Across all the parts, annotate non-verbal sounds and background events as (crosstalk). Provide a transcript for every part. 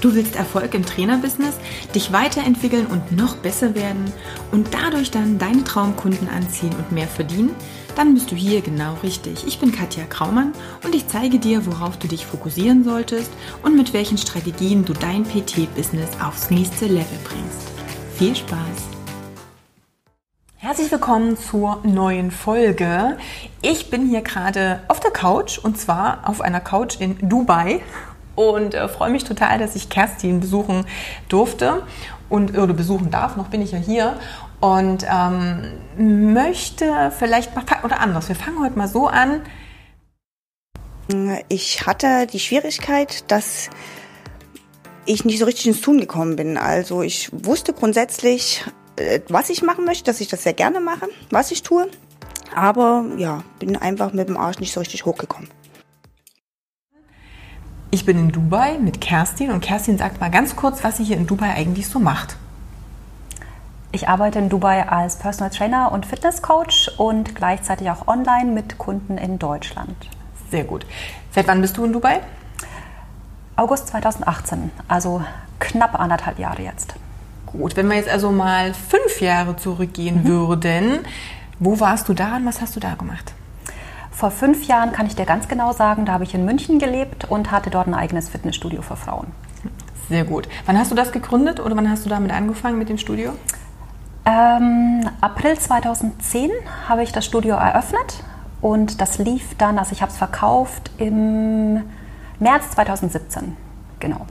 Du willst Erfolg im Trainerbusiness, dich weiterentwickeln und noch besser werden und dadurch dann deine Traumkunden anziehen und mehr verdienen? Dann bist du hier genau richtig. Ich bin Katja Kraumann und ich zeige dir, worauf du dich fokussieren solltest und mit welchen Strategien du dein PT-Business aufs nächste Level bringst. Viel Spaß! Herzlich willkommen zur neuen Folge. Ich bin hier gerade auf der Couch und zwar auf einer Couch in Dubai und äh, freue mich total, dass ich Kerstin besuchen durfte und oder besuchen darf. Noch bin ich ja hier und ähm, möchte vielleicht mal oder anders. Wir fangen heute mal so an. Ich hatte die Schwierigkeit, dass ich nicht so richtig ins Tun gekommen bin. Also ich wusste grundsätzlich, äh, was ich machen möchte, dass ich das sehr gerne mache, was ich tue. Aber ja, bin einfach mit dem Arsch nicht so richtig hochgekommen. Ich bin in Dubai mit Kerstin und Kerstin sagt mal ganz kurz, was sie hier in Dubai eigentlich so macht. Ich arbeite in Dubai als Personal Trainer und Fitness Coach und gleichzeitig auch online mit Kunden in Deutschland. Sehr gut. Seit wann bist du in Dubai? August 2018, also knapp anderthalb Jahre jetzt. Gut, wenn wir jetzt also mal fünf Jahre zurückgehen mhm. würden, wo warst du da und was hast du da gemacht? Vor fünf Jahren kann ich dir ganz genau sagen, da habe ich in München gelebt und hatte dort ein eigenes Fitnessstudio für Frauen. Sehr gut. Wann hast du das gegründet oder wann hast du damit angefangen mit dem Studio? Ähm, April 2010 habe ich das Studio eröffnet und das lief dann, also ich habe es verkauft im März 2017. Genau.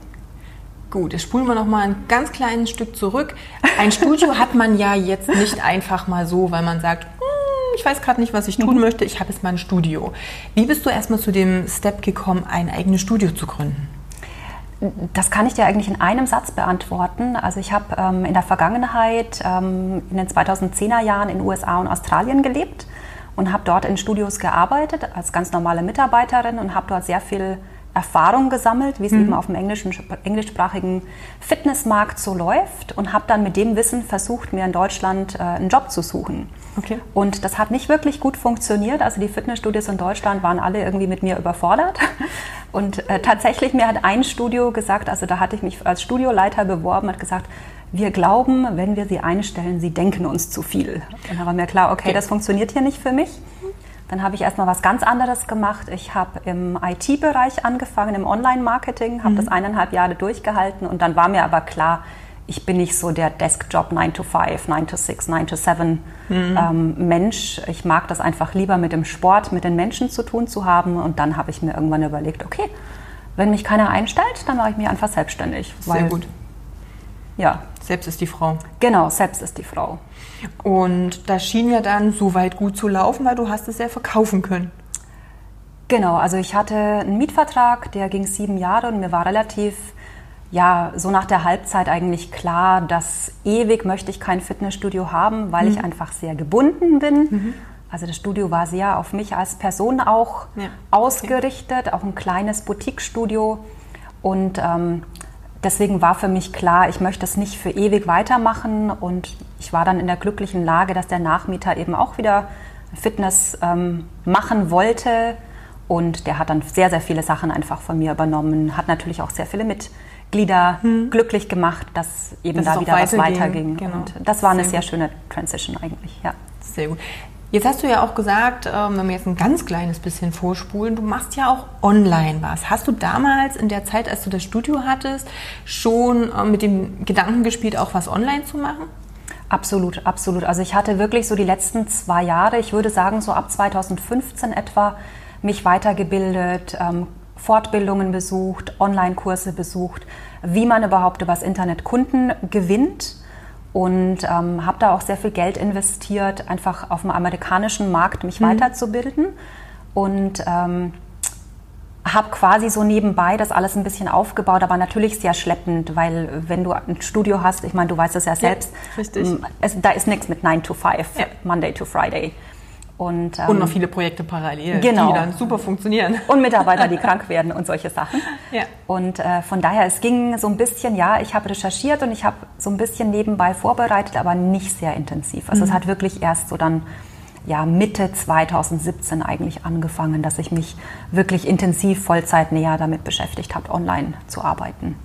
Gut, jetzt spulen wir noch mal ein ganz kleines Stück zurück. Ein Studio (laughs) hat man ja jetzt nicht einfach mal so, weil man sagt, ich weiß gerade nicht, was ich tun mhm. möchte, ich habe jetzt mal ein Studio. Wie bist du erstmal zu dem Step gekommen, ein eigenes Studio zu gründen? Das kann ich dir eigentlich in einem Satz beantworten. Also ich habe ähm, in der Vergangenheit ähm, in den 2010er Jahren in USA und Australien gelebt und habe dort in Studios gearbeitet als ganz normale Mitarbeiterin und habe dort sehr viel Erfahrung gesammelt, wie es mhm. eben auf dem englischen, englischsprachigen Fitnessmarkt so läuft und habe dann mit dem Wissen versucht, mir in Deutschland äh, einen Job zu suchen. Okay. Und das hat nicht wirklich gut funktioniert. Also die Fitnessstudios in Deutschland waren alle irgendwie mit mir überfordert. (laughs) Und äh, tatsächlich mir hat ein Studio gesagt, also da hatte ich mich als Studioleiter beworben, hat gesagt, wir glauben, wenn wir sie einstellen, sie denken uns zu viel. Und dann war mir klar, okay, okay. das funktioniert hier nicht für mich. Dann habe ich erstmal was ganz anderes gemacht. Ich habe im IT-Bereich angefangen, im Online-Marketing, habe mhm. das eineinhalb Jahre durchgehalten und dann war mir aber klar, ich bin nicht so der Deskjob 9 to 5, 9 to 6, 9 to 7 mhm. ähm, Mensch. Ich mag das einfach lieber mit dem Sport, mit den Menschen zu tun zu haben. Und dann habe ich mir irgendwann überlegt, okay, wenn mich keiner einstellt, dann mache ich mich einfach selbstständig. Sehr gut. Ja. Selbst ist die Frau. Genau, selbst ist die Frau. Und das schien ja dann so weit gut zu laufen, weil du hast es ja verkaufen können. Genau, also ich hatte einen Mietvertrag, der ging sieben Jahre und mir war relativ ja, so nach der Halbzeit eigentlich klar, dass ewig möchte ich kein Fitnessstudio haben, weil mhm. ich einfach sehr gebunden bin. Mhm. Also das Studio war sehr auf mich als Person auch ja. ausgerichtet, okay. auch ein kleines Boutique-Studio. Und ähm, deswegen war für mich klar, ich möchte es nicht für ewig weitermachen. Und ich war dann in der glücklichen Lage, dass der Nachmieter eben auch wieder Fitness ähm, machen wollte. Und der hat dann sehr, sehr viele Sachen einfach von mir übernommen, hat natürlich auch sehr viele mit Glieder hm. glücklich gemacht, dass eben dass da wieder was weiterging. Genau. Und das war eine sehr, sehr schöne Transition eigentlich, ja. Sehr gut. Jetzt hast du ja auch gesagt, ähm, wenn wir jetzt ein ganz kleines bisschen vorspulen, du machst ja auch online was. Hast du damals in der Zeit, als du das Studio hattest, schon äh, mit dem Gedanken gespielt, auch was online zu machen? Absolut, absolut. Also ich hatte wirklich so die letzten zwei Jahre, ich würde sagen so ab 2015 etwa, mich weitergebildet, ähm, Fortbildungen besucht, Online-Kurse besucht, wie man überhaupt übers Internet Kunden gewinnt und ähm, habe da auch sehr viel Geld investiert, einfach auf dem amerikanischen Markt mich mhm. weiterzubilden und ähm, habe quasi so nebenbei das alles ein bisschen aufgebaut, aber natürlich sehr schleppend, weil wenn du ein Studio hast, ich meine, du weißt es ja selbst, ja, es, da ist nichts mit 9 to 5, ja. Monday to Friday. Und, ähm, und, noch viele Projekte parallel, genau. die dann super funktionieren. (laughs) Und Mitarbeiter, die (laughs) krank werden und solche Sachen. Ja. Und äh, von daher, es ging so ein bisschen, ja, ich habe recherchiert und ich habe so ein bisschen nebenbei vorbereitet, aber nicht sehr intensiv. Also mhm. es hat wirklich erst so dann ja, Mitte 2017 eigentlich angefangen, dass ich mich wirklich intensiv Vollzeit näher damit beschäftigt habe, online zu arbeiten.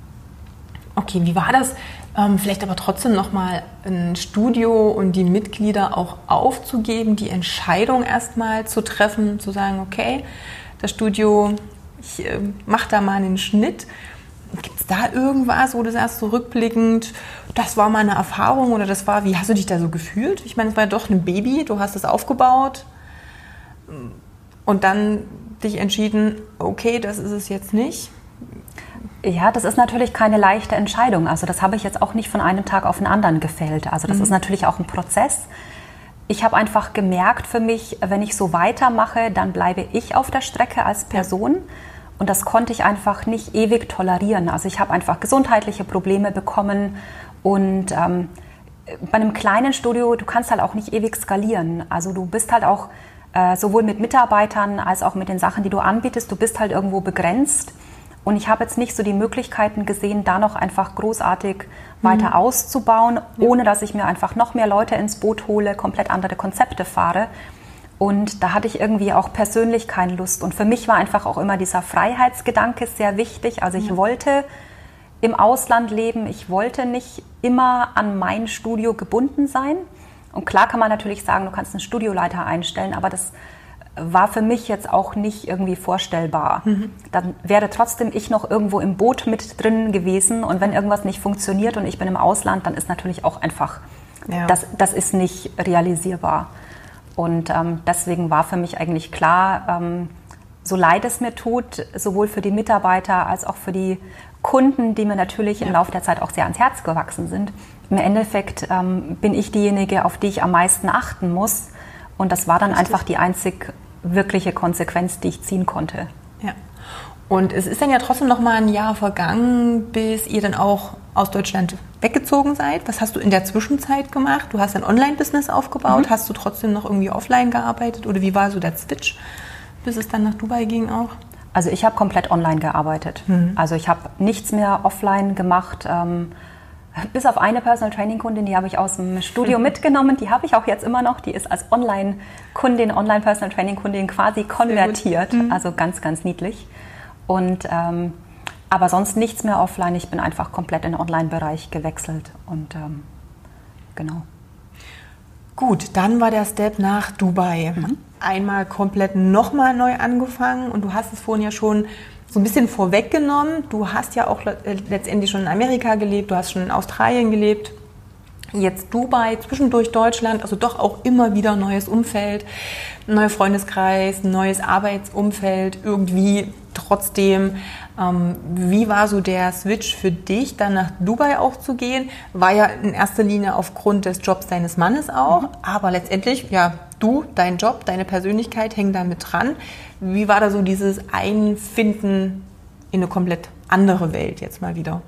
Okay, wie war das? Ähm, vielleicht aber trotzdem nochmal ein Studio und die Mitglieder auch aufzugeben, die Entscheidung erstmal zu treffen, zu sagen, okay, das Studio, ich äh, mache da mal einen Schnitt. Gibt es da irgendwas, wo du sagst, so rückblickend, das war meine Erfahrung oder das war, wie hast du dich da so gefühlt? Ich meine, es war ja doch ein Baby, du hast es aufgebaut und dann dich entschieden, okay, das ist es jetzt nicht. Ja, das ist natürlich keine leichte Entscheidung. Also das habe ich jetzt auch nicht von einem Tag auf den anderen gefällt. Also das mhm. ist natürlich auch ein Prozess. Ich habe einfach gemerkt für mich, wenn ich so weitermache, dann bleibe ich auf der Strecke als Person. Und das konnte ich einfach nicht ewig tolerieren. Also ich habe einfach gesundheitliche Probleme bekommen. Und ähm, bei einem kleinen Studio, du kannst halt auch nicht ewig skalieren. Also du bist halt auch äh, sowohl mit Mitarbeitern als auch mit den Sachen, die du anbietest, du bist halt irgendwo begrenzt. Und ich habe jetzt nicht so die Möglichkeiten gesehen, da noch einfach großartig mhm. weiter auszubauen, ohne dass ich mir einfach noch mehr Leute ins Boot hole, komplett andere Konzepte fahre. Und da hatte ich irgendwie auch persönlich keine Lust. Und für mich war einfach auch immer dieser Freiheitsgedanke sehr wichtig. Also ich ja. wollte im Ausland leben. Ich wollte nicht immer an mein Studio gebunden sein. Und klar kann man natürlich sagen, du kannst einen Studioleiter einstellen, aber das war für mich jetzt auch nicht irgendwie vorstellbar. Mhm. Dann wäre trotzdem ich noch irgendwo im Boot mit drin gewesen und wenn irgendwas nicht funktioniert und ich bin im Ausland, dann ist natürlich auch einfach, ja. das, das ist nicht realisierbar. Und ähm, deswegen war für mich eigentlich klar, ähm, so leid es mir tut, sowohl für die Mitarbeiter als auch für die Kunden, die mir natürlich ja. im Laufe der Zeit auch sehr ans Herz gewachsen sind. Im Endeffekt ähm, bin ich diejenige, auf die ich am meisten achten muss. Und das war dann Richtig. einfach die einzig wirkliche Konsequenz, die ich ziehen konnte. Ja. Und es ist dann ja trotzdem noch mal ein Jahr vergangen, bis ihr dann auch aus Deutschland weggezogen seid. Was hast du in der Zwischenzeit gemacht? Du hast ein Online-Business aufgebaut. Mhm. Hast du trotzdem noch irgendwie offline gearbeitet? Oder wie war so der Switch, bis es dann nach Dubai ging auch? Also ich habe komplett online gearbeitet. Mhm. Also ich habe nichts mehr offline gemacht. Ähm, bis auf eine Personal Training Kundin, die habe ich aus dem Studio (laughs) mitgenommen, die habe ich auch jetzt immer noch, die ist als Online-Kundin, Online-Personal Training Kundin quasi konvertiert, mhm. also ganz, ganz niedlich. Und ähm, aber sonst nichts mehr offline, ich bin einfach komplett in den Online-Bereich gewechselt und ähm, genau. Gut, dann war der Step nach Dubai. Mhm. Einmal komplett nochmal neu angefangen und du hast es vorhin ja schon so ein bisschen vorweggenommen. Du hast ja auch letztendlich schon in Amerika gelebt, du hast schon in Australien gelebt. Jetzt Dubai, zwischendurch Deutschland, also doch auch immer wieder neues Umfeld, neuer Freundeskreis, neues Arbeitsumfeld, irgendwie trotzdem. Ähm, wie war so der Switch für dich, dann nach Dubai auch zu gehen? War ja in erster Linie aufgrund des Jobs deines Mannes auch, mhm. aber letztendlich, ja, du, dein Job, deine Persönlichkeit hängen da mit dran. Wie war da so dieses Einfinden in eine komplett andere Welt jetzt mal wieder?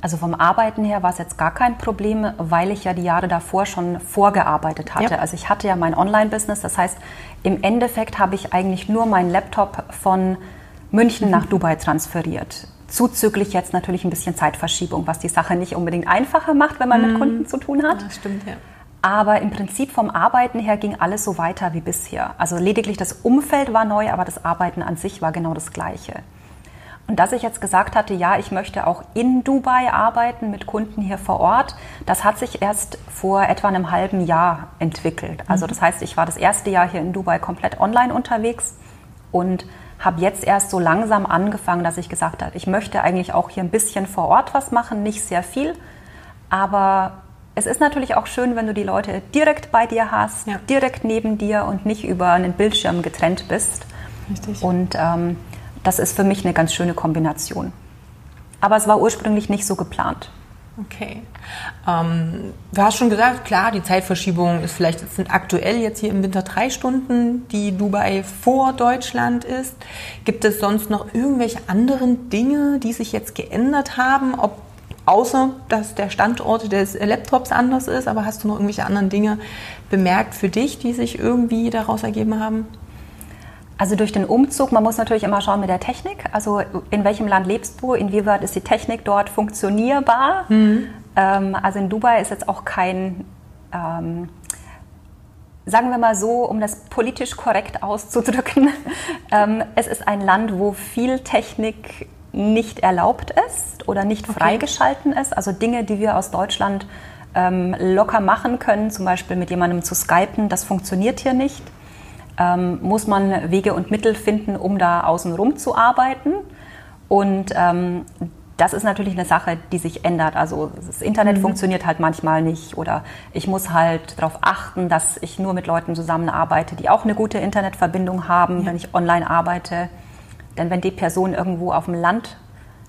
Also vom Arbeiten her war es jetzt gar kein Problem, weil ich ja die Jahre davor schon vorgearbeitet hatte. Ja. Also ich hatte ja mein Online-Business. Das heißt, im Endeffekt habe ich eigentlich nur meinen Laptop von München mhm. nach Dubai transferiert. Zuzüglich jetzt natürlich ein bisschen Zeitverschiebung, was die Sache nicht unbedingt einfacher macht, wenn man mhm. mit Kunden zu tun hat. Das stimmt, ja. Aber im Prinzip vom Arbeiten her ging alles so weiter wie bisher. Also lediglich das Umfeld war neu, aber das Arbeiten an sich war genau das Gleiche. Und dass ich jetzt gesagt hatte, ja, ich möchte auch in Dubai arbeiten mit Kunden hier vor Ort, das hat sich erst vor etwa einem halben Jahr entwickelt. Also das heißt, ich war das erste Jahr hier in Dubai komplett online unterwegs und habe jetzt erst so langsam angefangen, dass ich gesagt habe, ich möchte eigentlich auch hier ein bisschen vor Ort was machen, nicht sehr viel, aber es ist natürlich auch schön, wenn du die Leute direkt bei dir hast, ja. direkt neben dir und nicht über einen Bildschirm getrennt bist. Richtig. Und ähm, das ist für mich eine ganz schöne Kombination. Aber es war ursprünglich nicht so geplant. Okay. Ähm, du hast schon gesagt, klar, die Zeitverschiebung ist vielleicht sind aktuell jetzt hier im Winter drei Stunden, die Dubai vor Deutschland ist. Gibt es sonst noch irgendwelche anderen Dinge, die sich jetzt geändert haben? Ob außer dass der Standort des Laptops anders ist, aber hast du noch irgendwelche anderen Dinge bemerkt für dich, die sich irgendwie daraus ergeben haben? Also durch den Umzug, man muss natürlich immer schauen mit der Technik. Also in welchem Land lebst du? Inwieweit ist die Technik dort funktionierbar? Mhm. Ähm, also in Dubai ist jetzt auch kein, ähm, sagen wir mal so, um das politisch korrekt auszudrücken, (laughs) ähm, es ist ein Land, wo viel Technik nicht erlaubt ist oder nicht Okay. freigeschalten ist. Also Dinge, die wir aus Deutschland ähm, locker machen können, zum Beispiel mit jemandem zu skypen, das funktioniert hier nicht. Ähm, muss man Wege und Mittel finden, um da außenrum zu arbeiten. Und ähm, das ist natürlich eine Sache, die sich ändert. Also das Internet funktioniert halt manchmal nicht oder ich muss halt darauf achten, dass ich nur mit Leuten zusammenarbeite, die auch eine gute Internetverbindung haben, wenn ich online arbeite. Denn wenn die Person irgendwo auf dem Land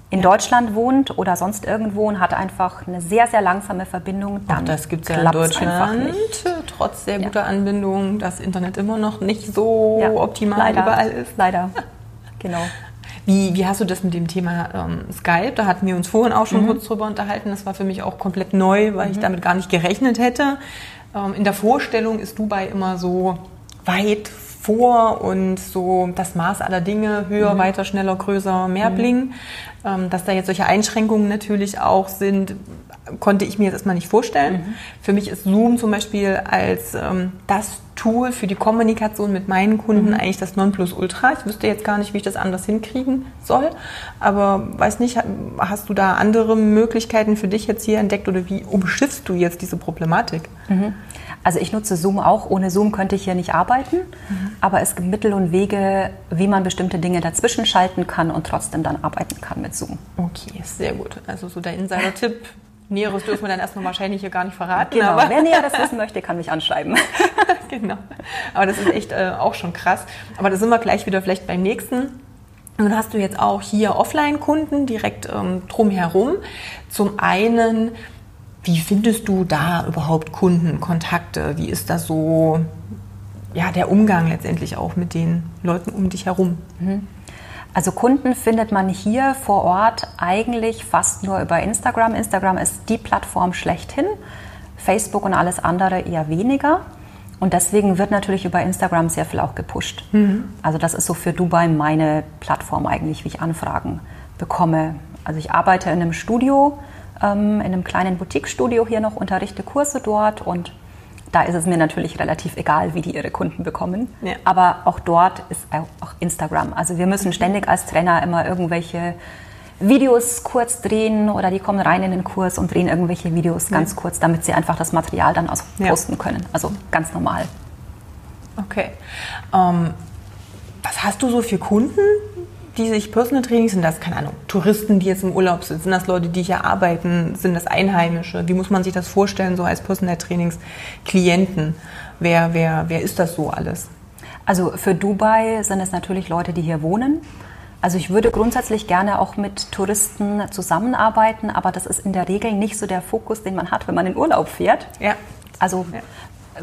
in Deutschland wohnt oder sonst irgendwo und hat einfach eine sehr, sehr langsame Verbindung, Auch dann das gibt es ja in Deutschland. nicht. Trotz sehr Ja. guter Anbindung, das Internet immer noch nicht so Ja, optimal leider, überall ist. Leider, genau. Wie, wie hast du das mit dem Thema ähm, Skype? Da hatten wir uns vorhin auch Mhm. schon kurz drüber unterhalten. Das war für mich auch komplett neu, weil ich damit gar nicht gerechnet hätte. Ähm, in der Vorstellung ist Dubai immer so weit vor und so das Maß aller Dinge, Mhm. höher, weiter, schneller, größer, mehr Bling. Ähm, dass da jetzt solche Einschränkungen natürlich auch sind, konnte ich mir jetzt erstmal nicht vorstellen. Mhm. Für mich ist Zoom zum Beispiel als ähm, das Tool für die Kommunikation mit meinen Kunden Mhm. eigentlich das Nonplusultra. Ich wüsste jetzt gar nicht, wie ich das anders hinkriegen soll. Aber weiß nicht, ha- hast du da andere Möglichkeiten für dich jetzt hier entdeckt oder wie umschiffst du jetzt diese Problematik? Also ich nutze Zoom auch. Ohne Zoom könnte ich hier nicht arbeiten. Aber es gibt Mittel und Wege, wie man bestimmte Dinge dazwischen schalten kann und trotzdem dann arbeiten kann mit Zoom. Okay, sehr gut. Also so der Insider-Tipp. (laughs) Näheres dürfen wir dann erstmal wahrscheinlich hier gar nicht verraten. Genau. Aber Wer näher das wissen (laughs) möchte, kann mich anschreiben. (laughs) genau. Aber das ist echt äh, auch schon krass. Aber da sind wir gleich wieder vielleicht beim nächsten. Nun hast du jetzt auch hier Offline-Kunden direkt ähm, drumherum. Zum einen, wie findest du da überhaupt Kunden, Kontakte? Wie ist das so, ja, der Umgang letztendlich auch mit den Leuten um dich herum? Also Kunden findet man hier vor Ort eigentlich fast nur über Instagram. Instagram ist die Plattform schlechthin. Facebook und alles andere eher weniger. Und deswegen wird natürlich über Instagram sehr viel auch gepusht. Also das ist so für Dubai meine Plattform eigentlich, wie ich Anfragen bekomme. Also ich arbeite in einem Studio, ähm, in einem kleinen Boutique-Studio hier noch, unterrichte Kurse dort und da ist es mir natürlich relativ egal, wie die ihre Kunden bekommen. Ja. Aber auch dort ist auch Instagram. Also wir müssen ständig als Trainer immer irgendwelche Videos kurz drehen oder die kommen rein in den Kurs und drehen irgendwelche Videos ganz kurz, damit sie einfach das Material dann aus Ja. posten können. Also ganz normal. Okay. Ähm, was hast du so für Kunden, die sich Personal Training, sind das, keine Ahnung, Touristen, die jetzt im Urlaub sind? Sind das Leute, die hier arbeiten? Sind das Einheimische? Wie muss man sich das vorstellen, so als Personal Trainings Klienten? Wer, wer, wer ist das so alles? Also für Dubai sind es natürlich Leute, die hier wohnen. Also ich würde grundsätzlich gerne auch mit Touristen zusammenarbeiten, aber das ist in der Regel nicht so der Fokus, den man hat, wenn man in Urlaub fährt. Ja. Also Ja.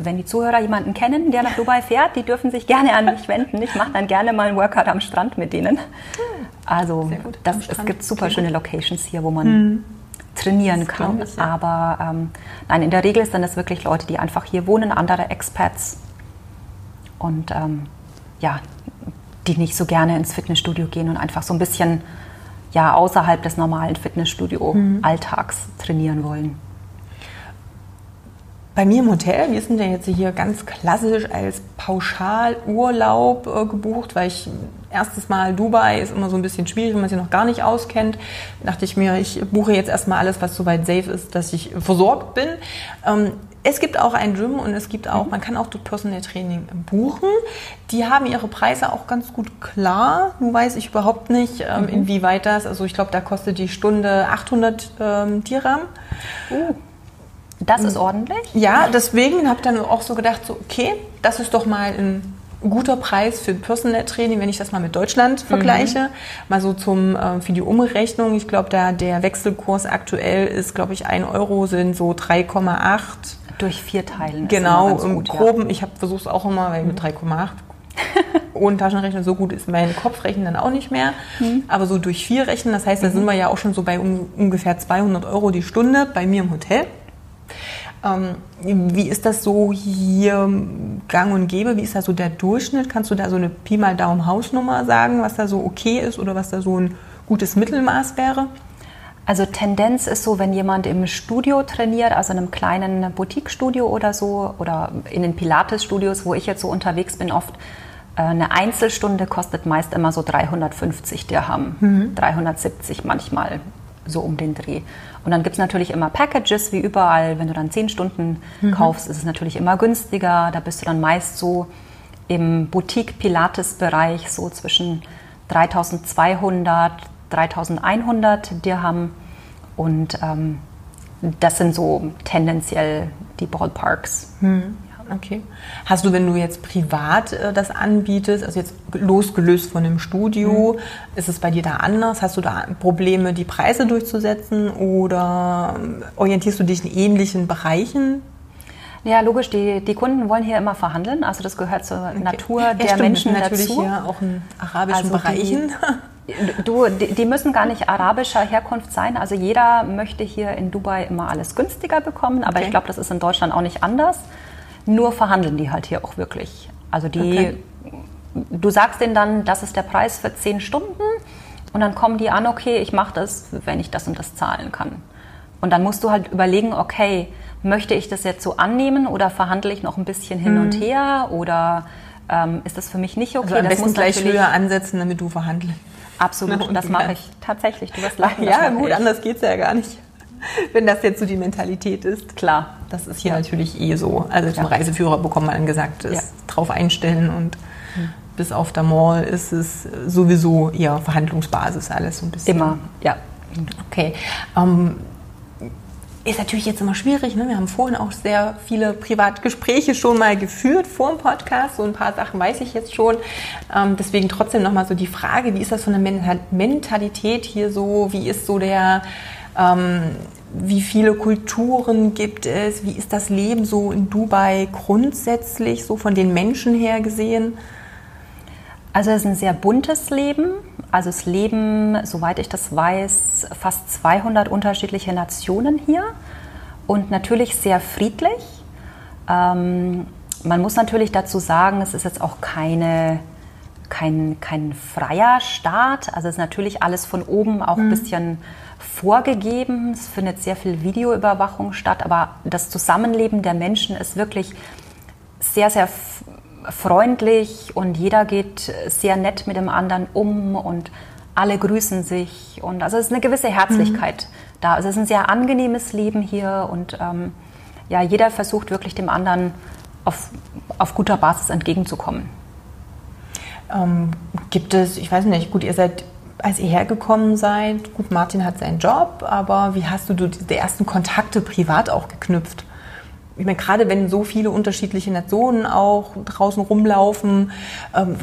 Wenn die Zuhörer jemanden kennen, der nach Dubai fährt, die dürfen sich gerne an mich wenden. Ich mache dann gerne mal einen Workout am Strand mit denen. Also Sehr gut, das, es gibt super Okay. schöne Locations hier, wo man trainieren Das kann. ich, ja. Aber ähm, nein, in der Regel sind es wirklich Leute, die einfach hier wohnen, andere Expats und ähm, ja, die nicht so gerne ins Fitnessstudio gehen und einfach so ein bisschen ja, außerhalb des normalen Fitnessstudio-Alltags trainieren wollen. Bei mir im Hotel, wir sind ja jetzt hier ganz klassisch als Pauschalurlaub äh, gebucht, weil ich erstes Mal Dubai ist immer so ein bisschen schwierig, wenn man sich noch gar nicht auskennt. Dachte ich mir, ich buche jetzt erstmal alles, was soweit safe ist, dass ich versorgt bin. Ähm, es gibt auch ein Gym und es gibt auch, man kann auch dort Personal Training buchen. Die haben ihre Preise auch ganz gut klar. Nun weiß ich überhaupt nicht, ähm, inwieweit das, also ich glaube, da kostet die Stunde 800 ähm, Dirham. Das ist ordentlich. Ja, deswegen habe ich dann auch so gedacht, so, okay, das ist doch mal ein guter Preis für Personal Training, wenn ich das mal mit Deutschland vergleiche. Mal so zum, äh, für die Umrechnung. Ich glaube, da der Wechselkurs aktuell ist, glaube ich, 1 Euro sind so 3,8. Durch vier Teilen. Genau, im gut, ja. Groben. Ich versuche es auch immer, weil mit 3,8 ohne (laughs) Taschenrechner so gut ist mein Kopfrechnen dann auch nicht mehr. Aber so durch vier rechnen, das heißt, da sind wir ja auch schon so bei um, ungefähr 200 Euro die Stunde bei mir im Hotel. Ähm, wie ist das so hier gang und gäbe? Wie ist da so der Durchschnitt? Kannst du da so eine Pi mal Daumen Hausnummer sagen, was da so okay ist oder was da so ein gutes Mittelmaß wäre? Also Tendenz ist so, wenn jemand im Studio trainiert, also in einem kleinen Boutique-Studio oder so, oder in den Pilates-Studios, wo ich jetzt so unterwegs bin, oft, Äh, eine Einzelstunde kostet meist immer so 350 Dirham, mhm. 370 manchmal, so um den Dreh. Und dann gibt es natürlich immer Packages, wie überall. Wenn du dann 10 Stunden mhm. kaufst, ist es natürlich immer günstiger. Da bist du dann meist so im Boutique-Pilates-Bereich, so zwischen 3200, 3100 Dirham. Und ähm, das sind so tendenziell die Ballparks. Mhm. Okay. Hast du, wenn du jetzt privat äh, das anbietest, also jetzt losgelöst von dem Studio, mhm. ist es bei dir da anders? Hast du da Probleme, die Preise durchzusetzen oder ähm, orientierst du dich in ähnlichen Bereichen? Ja, logisch, die, die Kunden wollen hier immer verhandeln. Also das gehört zur okay. Natur ja, der stimmt, Menschen natürlich dazu. Hier auch in arabischen also Bereichen. Die, (laughs) du, die, die, müssen gar nicht arabischer Herkunft sein. Also jeder möchte hier in Dubai immer alles günstiger bekommen. Aber okay. ich glaube, das ist in Deutschland auch nicht anders. Nur verhandeln die halt hier auch wirklich. Also die, okay. du sagst denen dann, das ist der Preis für zehn Stunden und dann kommen die an, okay, ich mache das, wenn ich das und das zahlen kann. Und dann musst du halt überlegen, okay, möchte ich das jetzt so annehmen oder verhandle ich noch ein bisschen hin mhm. und her oder ähm, ist das für mich nicht okay? Also am das besten gleich höher ansetzen, damit du verhandelst. Absolut, Na, das mache ich tatsächlich. Du wirst (laughs) lachen. Ja, gut, anders geht es ja gar nicht. (laughs) Wenn das jetzt so die Mentalität ist. Klar. Das ist hier ja. natürlich eh so. Also zum ja. Reiseführer bekommt man gesagt, ist ja. drauf einstellen und hm. bis auf der Mall ist es sowieso eher Verhandlungsbasis alles so ein bisschen. Immer, ja. Okay. Ähm, ist natürlich jetzt immer schwierig. Ne? Wir haben vorhin auch sehr viele Privatgespräche schon mal geführt vor dem Podcast. So ein paar Sachen weiß ich jetzt schon. Ähm, deswegen trotzdem nochmal so die Frage, wie ist das von der Mentalität hier so? Wie ist so der ähm, wie viele Kulturen gibt es? Wie ist das Leben so in Dubai grundsätzlich, so von den Menschen her gesehen? Also es ist ein sehr buntes Leben. Also es leben, soweit ich das weiß, fast 200 unterschiedliche Nationen hier und natürlich sehr friedlich. Ähm, man muss natürlich dazu sagen, es ist jetzt auch keine, kein, kein freier Staat. Also es ist natürlich alles von oben auch ein mhm. bisschen vorgegeben. Es findet sehr viel Videoüberwachung statt, aber das Zusammenleben der Menschen ist wirklich sehr, sehr freundlich und jeder geht sehr nett mit dem anderen um und alle grüßen sich und also es ist eine gewisse Herzlichkeit mhm. da. Also es ist ein sehr angenehmes Leben hier und ähm, ja, jeder versucht wirklich dem anderen auf, auf guter Basis entgegenzukommen. Ähm, gibt es, ich weiß nicht, gut, ihr seid als ihr hergekommen seid, gut, Martin hat seinen Job, aber wie hast du die ersten Kontakte privat auch geknüpft? Ich meine, gerade wenn so viele unterschiedliche Nationen auch draußen rumlaufen, ähm,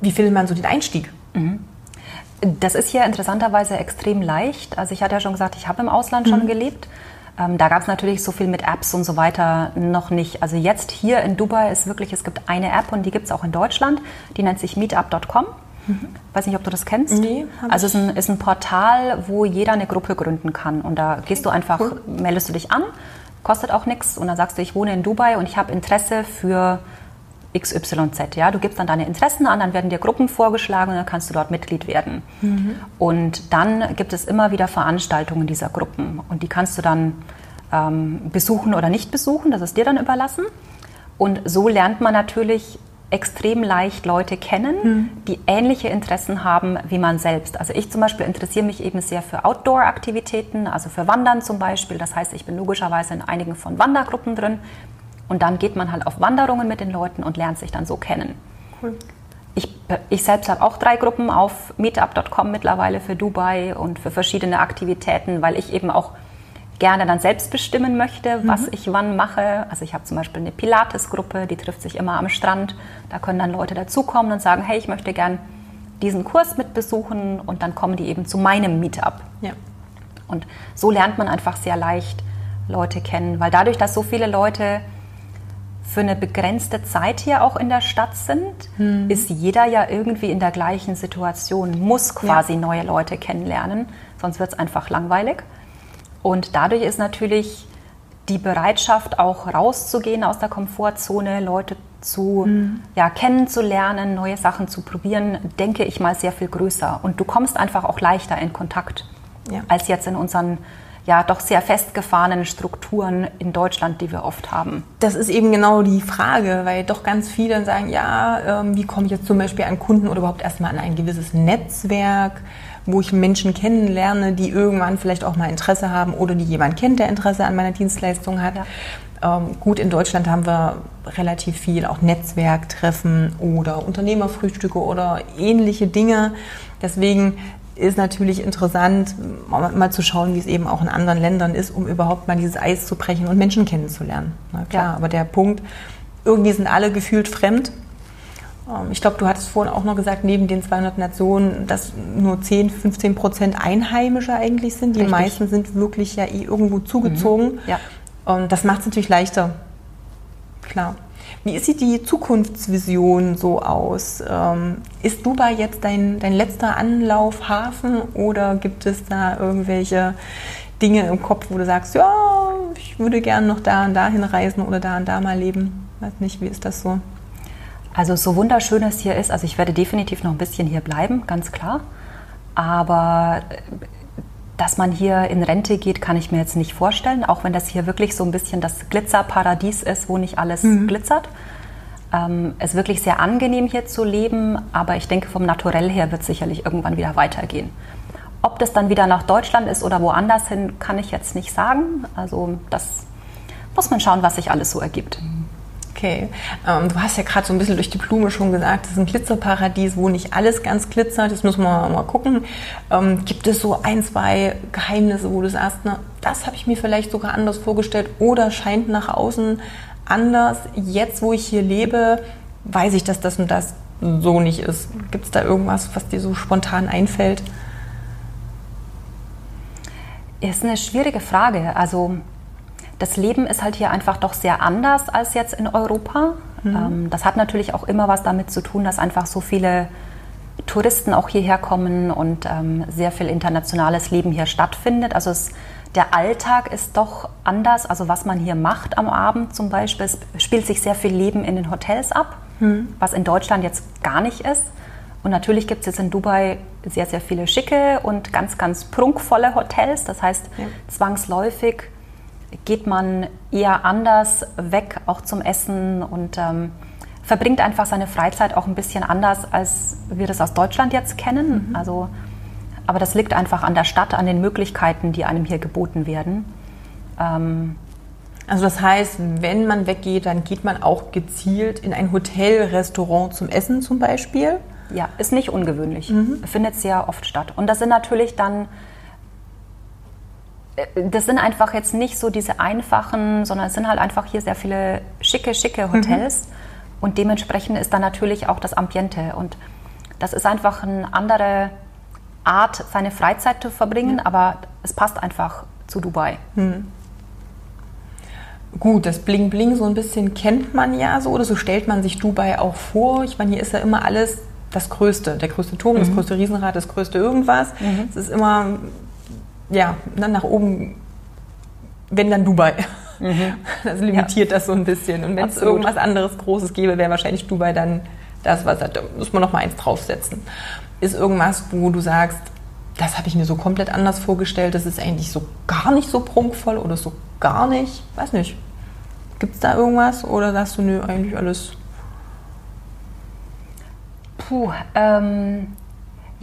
wie findet man so den Einstieg? Mhm. Das ist hier interessanterweise extrem leicht. Also ich hatte ja schon gesagt, ich habe im Ausland schon mhm. gelebt. Ähm, da gab es natürlich so viel mit Apps und so weiter noch nicht. Also jetzt hier in Dubai ist wirklich, es gibt eine App und die gibt es auch in Deutschland, die nennt sich meetup.com. Mhm. Weiß nicht, ob du das kennst. Nee, also es ist ein, ist ein, Portal, wo jeder eine Gruppe gründen kann. Und da gehst du einfach, cool. meldest du dich an, kostet auch nichts. Und dann sagst du, ich wohne in Dubai und ich habe Interesse für XYZ. Ja? Du gibst dann deine Interessen an, dann werden dir Gruppen vorgeschlagen und dann kannst du dort Mitglied werden. Mhm. Und dann gibt es immer wieder Veranstaltungen dieser Gruppen. Und die kannst du dann ähm, besuchen oder nicht besuchen. Das ist dir dann überlassen. Und so lernt man natürlich extrem leicht Leute kennen, hm. die ähnliche Interessen haben wie man selbst. Also ich zum Beispiel interessiere mich eben sehr für Outdoor-Aktivitäten, also für Wandern zum Beispiel. Das heißt, ich bin logischerweise in einigen von Wandergruppen drin. Und dann geht man halt auf Wanderungen mit den Leuten und lernt sich dann so kennen. Cool. Ich, ich selbst habe auch drei Gruppen auf meetup.com mittlerweile für Dubai und für verschiedene Aktivitäten, weil ich eben auch gerne dann selbst bestimmen möchte, was mhm. ich wann mache. Also ich habe zum Beispiel eine Pilates-Gruppe, die trifft sich immer am Strand. Da können dann Leute dazukommen und sagen, hey, ich möchte gern diesen Kurs mit besuchen und dann kommen die eben zu meinem Meetup. Ja. Und so lernt man einfach sehr leicht Leute kennen, weil dadurch, dass so viele Leute für eine begrenzte Zeit hier auch in der Stadt sind, mhm. ist jeder ja irgendwie in der gleichen Situation, muss quasi ja. neue Leute kennenlernen, sonst wird es einfach langweilig. Und dadurch ist natürlich die Bereitschaft, auch rauszugehen aus der Komfortzone, Leute zu mhm. ja, kennenzulernen, neue Sachen zu probieren, denke ich mal sehr viel größer. Und du kommst einfach auch leichter in Kontakt ja. als jetzt in unseren ja doch sehr festgefahrenen Strukturen in Deutschland, die wir oft haben. Das ist eben genau die Frage, weil doch ganz viele sagen, ja, ähm, wie komme ich jetzt zum Beispiel an Kunden oder überhaupt erstmal an ein gewisses Netzwerk, wo ich Menschen kennenlerne, die irgendwann vielleicht auch mal Interesse haben oder die jemand kennt, der Interesse an meiner Dienstleistung hat. Ja. Ähm, gut, in Deutschland haben wir relativ viel auch Netzwerktreffen oder Unternehmerfrühstücke oder ähnliche Dinge. Deswegen ist natürlich interessant, mal zu schauen, wie es eben auch in anderen Ländern ist, um überhaupt mal dieses Eis zu brechen und Menschen kennenzulernen. Na klar, ja. aber der Punkt, irgendwie sind alle gefühlt fremd. Ähm, ich glaube, du hattest vorhin auch noch gesagt, neben den 200 Nationen, dass nur 10, 15 Prozent Einheimische eigentlich sind. Die Richtig. meisten sind wirklich ja eh irgendwo zugezogen. Mhm. Ja. Und das macht es natürlich leichter. Klar. Wie sieht die Zukunftsvision so aus? Ähm, ist Dubai jetzt dein, dein letzter Anlaufhafen oder gibt es da irgendwelche Dinge im Kopf, wo du sagst, ja, ich würde gerne noch da und dahin reisen oder da und da mal leben? Weiß nicht, wie ist das so? Also so wunderschön es hier ist, also ich werde definitiv noch ein bisschen hier bleiben, ganz klar. Aber dass man hier in Rente geht, kann ich mir jetzt nicht vorstellen, auch wenn das hier wirklich so ein bisschen das Glitzerparadies ist, wo nicht alles mhm. glitzert. Ähm, es ist wirklich sehr angenehm hier zu leben, aber ich denke, vom Naturell her wird es sicherlich irgendwann wieder weitergehen. Ob das dann wieder nach Deutschland ist oder woanders hin, kann ich jetzt nicht sagen. Also das muss man schauen, was sich alles so ergibt. Okay, ähm, du hast ja gerade so ein bisschen durch die Blume schon gesagt, das ist ein Glitzerparadies, wo nicht alles ganz glitzert. Das müssen wir mal gucken. Ähm, gibt es so ein, zwei Geheimnisse, wo du sagst, na, das habe ich mir vielleicht sogar anders vorgestellt oder scheint nach außen anders. Jetzt, wo ich hier lebe, weiß ich, dass das und das so nicht ist. Gibt es da irgendwas, was dir so spontan einfällt? Ist eine schwierige Frage. Also das Leben ist halt hier einfach doch sehr anders als jetzt in Europa. Mhm. Ähm, das hat natürlich auch immer was damit zu tun, dass einfach so viele Touristen auch hierher kommen und ähm, sehr viel internationales Leben hier stattfindet. Also es, der Alltag ist doch anders. Also was man hier macht am Abend zum Beispiel, es spielt sich sehr viel Leben in den Hotels ab, mhm. was in Deutschland jetzt gar nicht ist. Und natürlich gibt es jetzt in Dubai sehr, sehr viele schicke und ganz, ganz prunkvolle Hotels. Das heißt, ja. zwangsläufig geht man eher anders weg, auch zum Essen und ähm, verbringt einfach seine Freizeit auch ein bisschen anders, als wir das aus Deutschland jetzt kennen. Mhm. Also, aber das liegt einfach an der Stadt, an den Möglichkeiten, die einem hier geboten werden. Ähm, also das heißt, wenn man weggeht, dann geht man auch gezielt in ein Hotel, Restaurant zum Essen zum Beispiel? Ja, ist nicht ungewöhnlich. Mhm. Findet sehr oft statt. Und das sind natürlich dann das sind einfach jetzt nicht so diese einfachen, sondern es sind halt einfach hier sehr viele schicke, schicke mhm. Hotels. Mhm. Und dementsprechend ist dann natürlich auch das Ambiente. Und das ist einfach eine andere Art, seine Freizeit zu verbringen, mhm. aber es passt einfach zu Dubai. Mhm. Gut, das Bling Bling so ein bisschen kennt man ja so oder so stellt man sich Dubai auch vor. Ich meine, hier ist ja immer alles das Größte. Der größte Turm, das mhm. größte Riesenrad, das größte irgendwas. Mhm. Es ist immer ja, dann nach oben, wenn dann Dubai. Mhm. (laughs) Das limitiert ja. das so ein bisschen. Und wenn es irgendwas anderes Großes gäbe, wäre wahrscheinlich Dubai dann das, was da muss man noch mal eins draufsetzen. Ist irgendwas, wo du sagst, das habe ich mir so komplett anders vorgestellt, das ist eigentlich so gar nicht so prunkvoll oder so gar nicht, weiß nicht. Gibt es da irgendwas oder sagst du, nö, eigentlich alles? Puh, ähm,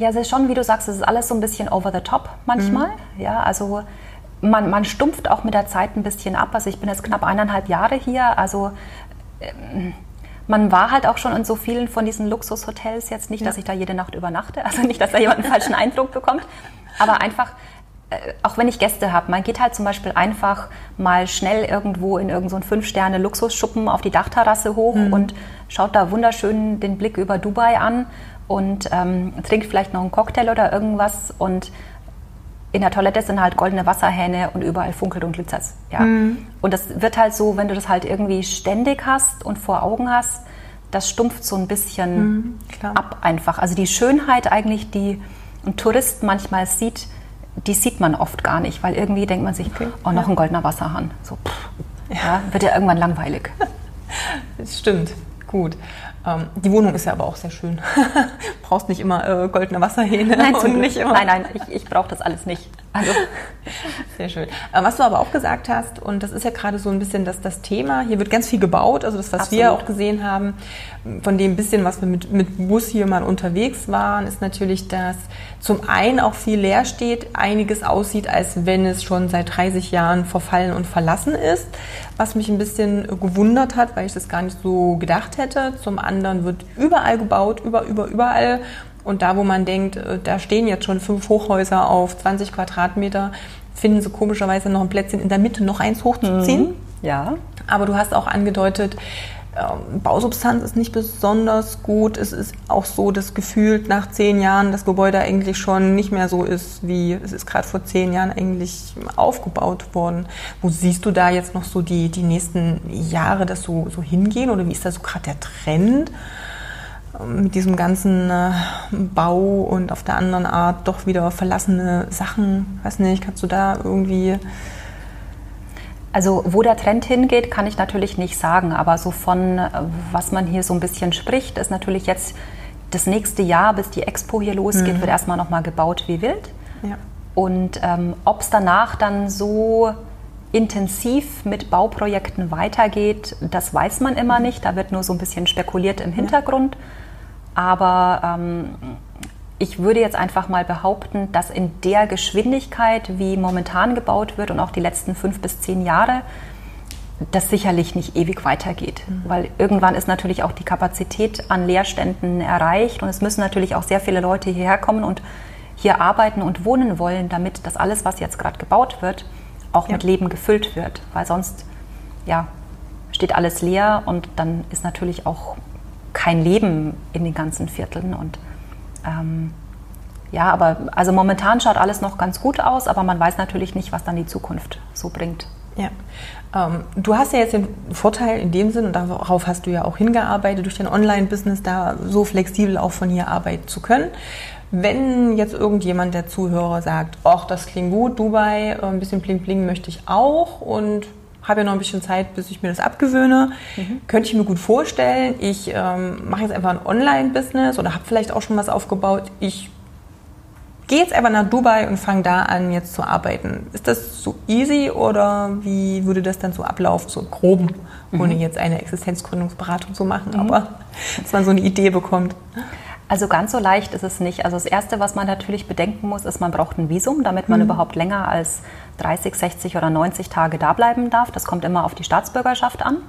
ja, es ist schon, wie du sagst, es ist alles so ein bisschen over the top manchmal. Mhm. Ja, also man, man stumpft auch mit der Zeit ein bisschen ab. Also ich bin jetzt knapp eineinhalb Jahre hier. Also ähm, man war halt auch schon in so vielen von diesen Luxushotels jetzt nicht, ja. dass ich da jede Nacht übernachte. (laughs) Also nicht, dass da jemand einen falschen Eindruck bekommt. Aber einfach, äh, auch wenn ich Gäste habe, man geht halt zum Beispiel einfach mal schnell irgendwo in irgendeinen so Fünf-Sterne-Luxusschuppen auf die Dachterrasse hoch mhm. und schaut da wunderschön den Blick über Dubai an und ähm, trinkt vielleicht noch einen Cocktail oder irgendwas und in der Toilette sind halt goldene Wasserhähne und überall funkelt und glitzert ja. Mhm. Und das wird halt so, wenn du das halt irgendwie ständig hast und vor Augen hast, das stumpft so ein bisschen mhm, ab einfach. Also die Schönheit eigentlich, die ein Tourist manchmal sieht, die sieht man oft gar nicht, weil irgendwie denkt man sich, okay. oh, noch ja. ein goldener Wasserhahn. So, pff, ja. ja. wird ja irgendwann langweilig. (laughs) Das stimmt. Gut. Ähm, die Wohnung ist ja aber auch sehr schön. (laughs) Brauchst nicht immer äh, goldene Wasserhähne. Nein, und nicht immer. nein, nein, ich, ich brauche das alles nicht. Also. Sehr schön. Äh, was du aber auch gesagt hast, und das ist ja gerade so ein bisschen das, das Thema, hier wird ganz viel gebaut, also das, was Absolut. wir auch gesehen haben, von dem bisschen, was wir mit, mit Bus hier mal unterwegs waren, ist natürlich, dass zum einen auch viel leer steht, einiges aussieht, als wenn es schon seit 30 Jahren verfallen und verlassen ist, was mich ein bisschen gewundert hat, weil ich das gar nicht so gedacht hätte. Zum anderen wird überall gebaut, über, über, überall. Und da, wo man denkt, äh, da stehen jetzt schon fünf Hochhäuser auf 20 Quadratmeter, finden sie komischerweise noch ein Plätzchen in der Mitte, noch eins hochzuziehen. Mhm. Ja. Aber du hast auch angedeutet, ähm, Bausubstanz ist nicht besonders gut. Es ist auch so, dass gefühlt nach zehn Jahren das Gebäude eigentlich schon nicht mehr so ist, wie es ist gerade vor zehn Jahren eigentlich aufgebaut worden. Wo siehst du da jetzt noch so die, die nächsten Jahre das so, so hingehen oder wie ist da so gerade der Trend? Mit diesem ganzen äh, Bau und auf der anderen Art doch wieder verlassene Sachen. Weiß nicht, kannst du da irgendwie also wo der Trend hingeht, kann ich natürlich nicht sagen, aber so von, äh, was man hier so ein bisschen spricht, ist natürlich jetzt das nächste Jahr, bis die Expo hier losgeht, mhm. wird erstmal nochmal gebaut wie wild. Ja. Und ähm, ob es danach dann so intensiv mit Bauprojekten weitergeht, das weiß man immer nicht. Da wird nur so ein bisschen spekuliert im Hintergrund. Ja. Aber ähm, ich würde jetzt einfach mal behaupten, dass in der Geschwindigkeit, wie momentan gebaut wird und auch die letzten fünf bis zehn Jahre, das sicherlich nicht ewig weitergeht. Mhm. Weil irgendwann ist natürlich auch die Kapazität an Leerständen erreicht und es müssen natürlich auch sehr viele Leute hierher kommen und hier arbeiten und wohnen wollen, damit das alles, was jetzt gerade gebaut wird, auch ja. mit Leben gefüllt wird. Weil sonst ja, steht alles leer und dann ist natürlich auch kein Leben in den ganzen Vierteln und ähm, ja, aber also momentan schaut alles noch ganz gut aus, aber man weiß natürlich nicht, was dann die Zukunft so bringt. Ja. Ähm, du hast ja jetzt den Vorteil in dem Sinn, und darauf hast du ja auch hingearbeitet, durch dein Online-Business da so flexibel auch von hier arbeiten zu können. Wenn jetzt irgendjemand der Zuhörer sagt, ach, das klingt gut, Dubai, äh, ein bisschen bling bling möchte ich auch und habe ja noch ein bisschen Zeit, bis ich mir das abgewöhne. Mhm. Könnte ich mir gut vorstellen. Ich ähm, mache jetzt einfach ein Online-Business oder habe vielleicht auch schon was aufgebaut. Ich gehe jetzt einfach nach Dubai und fange da an, jetzt zu arbeiten. Ist das so easy oder wie würde das dann so ablaufen, so grob, ohne mhm. jetzt eine Existenzgründungsberatung zu machen, mhm. aber dass man so eine Idee bekommt? Also ganz so leicht ist es nicht. Also das Erste, was man natürlich bedenken muss, ist, man braucht ein Visum, damit man mhm. überhaupt länger als 30, 60 oder 90 Tage da bleiben darf. Das kommt immer auf die Staatsbürgerschaft an.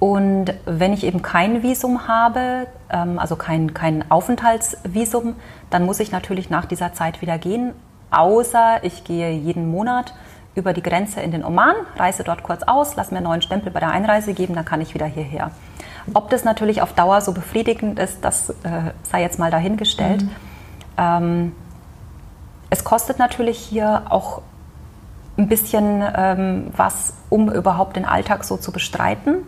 Und wenn ich eben kein Visum habe, ähm, also kein, kein Aufenthaltsvisum, dann muss ich natürlich nach dieser Zeit wieder gehen, außer ich gehe jeden Monat über die Grenze in den Oman, reise dort kurz aus, lasse mir einen neuen Stempel bei der Einreise geben, dann kann ich wieder hierher. Ob das natürlich auf Dauer so befriedigend ist, das äh, sei jetzt mal dahingestellt. Mhm. Ähm, es kostet natürlich hier auch ein bisschen ähm, was, um überhaupt den Alltag so zu bestreiten.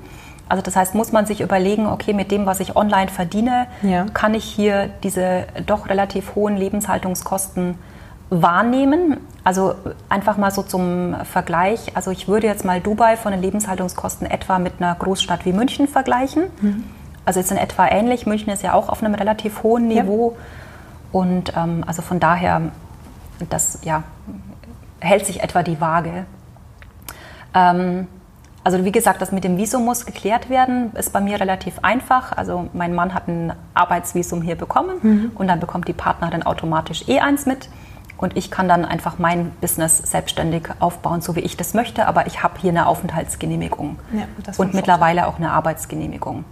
Also das heißt, muss man sich überlegen, okay, mit dem, was ich online verdiene, ja. kann ich hier diese doch relativ hohen Lebenshaltungskosten wahrnehmen. Also einfach mal so zum Vergleich. Also ich würde jetzt mal Dubai von den Lebenshaltungskosten etwa mit einer Großstadt wie München vergleichen. Mhm. Also ist in etwa ähnlich. München ist ja auch auf einem relativ hohen Niveau. Ja. Und ähm, also von daher, das ja, hält sich etwa die Waage. Ähm, also wie gesagt, das mit dem Visum muss geklärt werden, ist bei mir relativ einfach. Also mein Mann hat ein Arbeitsvisum hier bekommen mhm. und dann bekommt die Partnerin automatisch eh eins mit. Und ich kann dann einfach mein Business selbstständig aufbauen, so wie ich das möchte. Aber ich habe hier eine Aufenthaltsgenehmigung ja, und mittlerweile auch eine Arbeitsgenehmigung.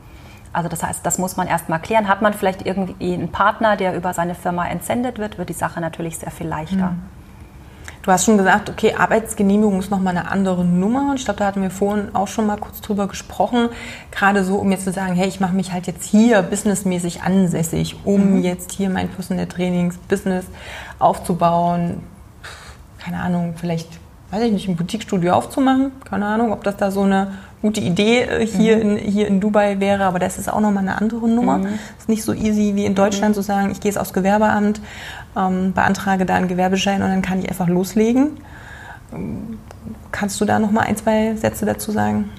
Also das heißt, das muss man erstmal klären. Hat man vielleicht irgendwie einen Partner, der über seine Firma entsendet wird, wird die Sache natürlich sehr viel leichter. Mhm. Du hast schon gesagt, okay, Arbeitsgenehmigung ist nochmal eine andere Nummer. Und ich glaube, da hatten wir vorhin auch schon mal kurz drüber gesprochen. Gerade so, um jetzt zu sagen, hey, ich mache mich halt jetzt hier businessmäßig ansässig, um mhm. jetzt hier mein Personal Trainings Business aufzubauen. Keine Ahnung, vielleicht, weiß ich nicht, ein Boutiquestudio aufzumachen. Keine Ahnung, ob das da so eine gute Idee äh, hier, mhm. in, hier in Dubai wäre, aber das ist auch nochmal eine andere Nummer. Mhm. Ist nicht so easy wie in Deutschland mhm. zu sagen, ich gehe jetzt aufs Gewerbeamt, ähm, beantrage da einen Gewerbeschein und dann kann ich einfach loslegen. Ähm, kannst du da nochmal ein, zwei Sätze dazu sagen?